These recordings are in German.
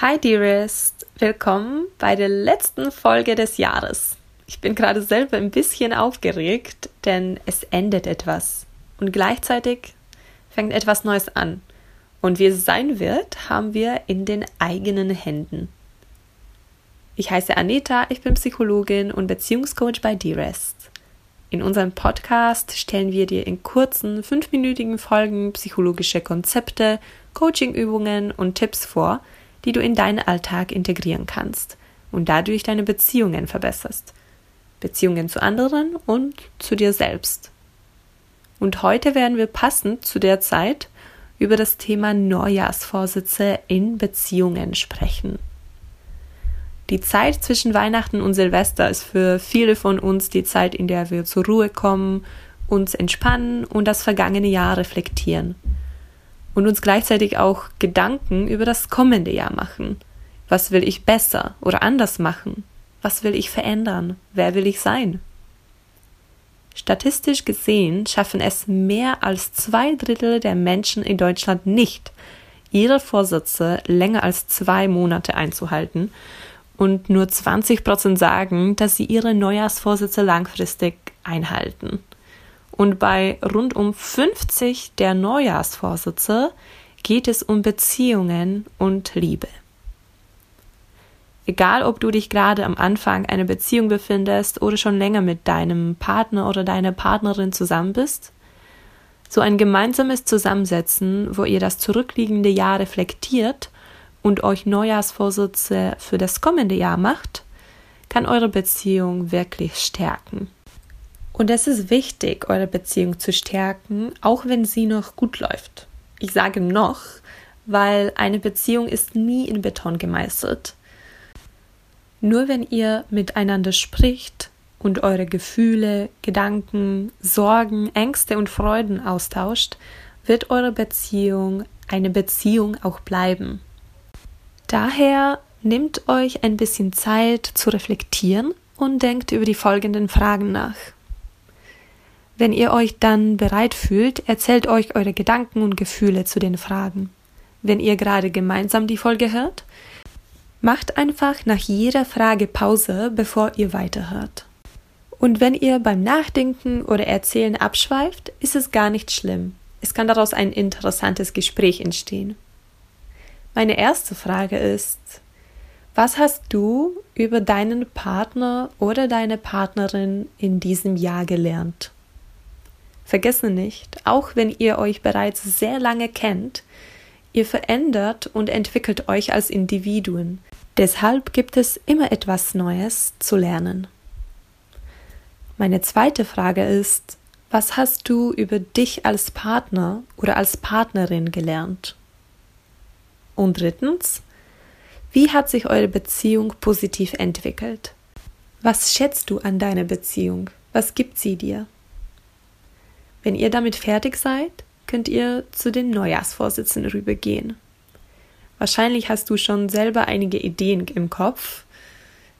Hi Dearest, willkommen bei der letzten Folge des Jahres. Ich bin gerade selber ein bisschen aufgeregt, denn es endet etwas und gleichzeitig fängt etwas Neues an. Und wie es sein wird, haben wir in den eigenen Händen. Ich heiße Anita, ich bin Psychologin und Beziehungscoach bei Dearest. In unserem Podcast stellen wir dir in kurzen, fünfminütigen Folgen psychologische Konzepte, Coachingübungen und Tipps vor, die du in deinen Alltag integrieren kannst und dadurch deine Beziehungen verbesserst. Beziehungen zu anderen und zu dir selbst. Und heute werden wir passend zu der Zeit über das Thema Neujahrsvorsätze in Beziehungen sprechen. Die Zeit zwischen Weihnachten und Silvester ist für viele von uns die Zeit, in der wir zur Ruhe kommen, uns entspannen und das vergangene Jahr reflektieren und uns gleichzeitig auch Gedanken über das kommende Jahr machen. Was will ich besser oder anders machen? Was will ich verändern? Wer will ich sein? Statistisch gesehen schaffen es mehr als zwei Drittel der Menschen in Deutschland nicht, ihre Vorsätze länger als zwei Monate einzuhalten und nur 20 Prozent sagen, dass sie ihre Neujahrsvorsätze langfristig einhalten. Und bei rund um 50 der Neujahrsvorsätze geht es um Beziehungen und Liebe. Egal, ob du dich gerade am Anfang einer Beziehung befindest oder schon länger mit deinem Partner oder deiner Partnerin zusammen bist, so ein gemeinsames Zusammensetzen, wo ihr das zurückliegende Jahr reflektiert und euch Neujahrsvorsätze für das kommende Jahr macht, kann eure Beziehung wirklich stärken. Und es ist wichtig, eure Beziehung zu stärken, auch wenn sie noch gut läuft. Ich sage noch, weil eine Beziehung ist nie in Beton gemeißelt. Nur wenn ihr miteinander spricht und eure Gefühle, Gedanken, Sorgen, Ängste und Freuden austauscht, wird eure Beziehung eine Beziehung auch bleiben. Daher nehmt euch ein bisschen Zeit zu reflektieren und denkt über die folgenden Fragen nach. Wenn ihr euch dann bereit fühlt, erzählt euch eure Gedanken und Gefühle zu den Fragen. Wenn ihr gerade gemeinsam die Folge hört, macht einfach nach jeder Frage Pause, bevor ihr weiterhört. Und wenn ihr beim Nachdenken oder Erzählen abschweift, ist es gar nicht schlimm. Es kann daraus ein interessantes Gespräch entstehen. Meine erste Frage ist, was hast du über deinen Partner oder deine Partnerin in diesem Jahr gelernt? Vergesse nicht, auch wenn ihr euch bereits sehr lange kennt, ihr verändert und entwickelt euch als Individuen. Deshalb gibt es immer etwas Neues zu lernen. Meine zweite Frage ist, was hast du über dich als Partner oder als Partnerin gelernt? Und drittens, wie hat sich eure Beziehung positiv entwickelt? Was schätzt du an deiner Beziehung? Was gibt sie dir? Wenn ihr damit fertig seid, könnt ihr zu den Neujahrsvorsitzen rübergehen. Wahrscheinlich hast du schon selber einige Ideen im Kopf.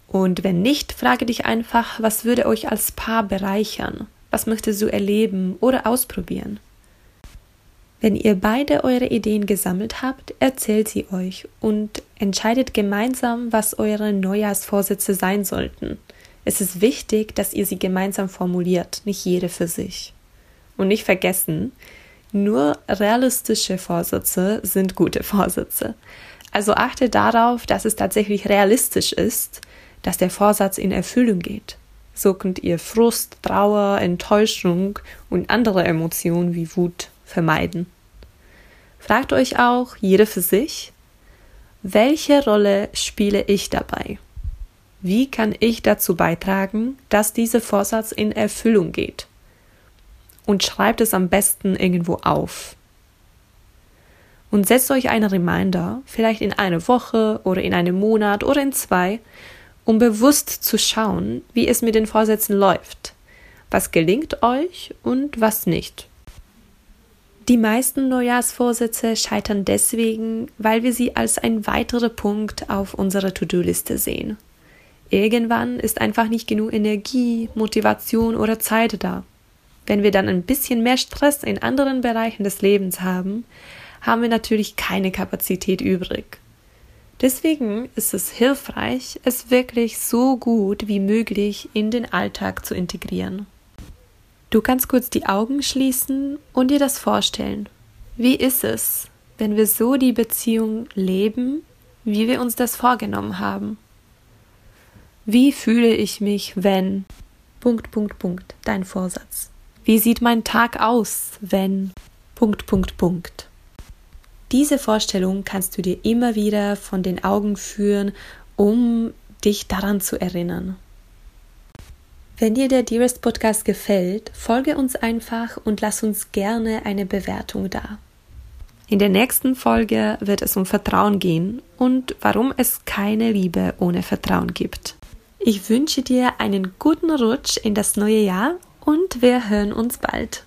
Und wenn nicht, frage dich einfach, was würde euch als Paar bereichern? Was möchtest du erleben oder ausprobieren? Wenn ihr beide eure Ideen gesammelt habt, erzählt sie euch und entscheidet gemeinsam, was eure Neujahrsvorsätze sein sollten. Es ist wichtig, dass ihr sie gemeinsam formuliert, nicht jede für sich. Und nicht vergessen, nur realistische Vorsätze sind gute Vorsätze. Also achte darauf, dass es tatsächlich realistisch ist, dass der Vorsatz in Erfüllung geht. So könnt ihr Frust, Trauer, Enttäuschung und andere Emotionen wie Wut vermeiden. Fragt euch auch, jede für sich, welche Rolle spiele ich dabei? Wie kann ich dazu beitragen, dass dieser Vorsatz in Erfüllung geht? Und schreibt es am besten irgendwo auf. Und setzt euch einen Reminder, vielleicht in einer Woche oder in einem Monat oder in zwei, um bewusst zu schauen, wie es mit den Vorsätzen läuft. Was gelingt euch und was nicht. Die meisten Neujahrsvorsätze scheitern deswegen, weil wir sie als ein weiterer Punkt auf unserer To-Do-Liste sehen. Irgendwann ist einfach nicht genug Energie, Motivation oder Zeit da. Wenn wir dann ein bisschen mehr Stress in anderen Bereichen des Lebens haben, haben wir natürlich keine Kapazität übrig. Deswegen ist es hilfreich, es wirklich so gut wie möglich in den Alltag zu integrieren. Du kannst kurz die Augen schließen und dir das vorstellen. Wie ist es, wenn wir so die Beziehung leben, wie wir uns das vorgenommen haben? Wie fühle ich mich, wenn Punkt, Punkt, Punkt, dein Vorsatz. Wie sieht mein Tag aus, wenn Punkt, Punkt, Punkt. Diese Vorstellung kannst du dir immer wieder von den Augen führen, um dich daran zu erinnern. Wenn dir der Dearest Podcast gefällt, folge uns einfach und lass uns gerne eine Bewertung da. In der nächsten Folge wird es um Vertrauen gehen und warum es keine Liebe ohne Vertrauen gibt. Ich wünsche dir einen guten Rutsch in das neue Jahr und wir hören uns bald.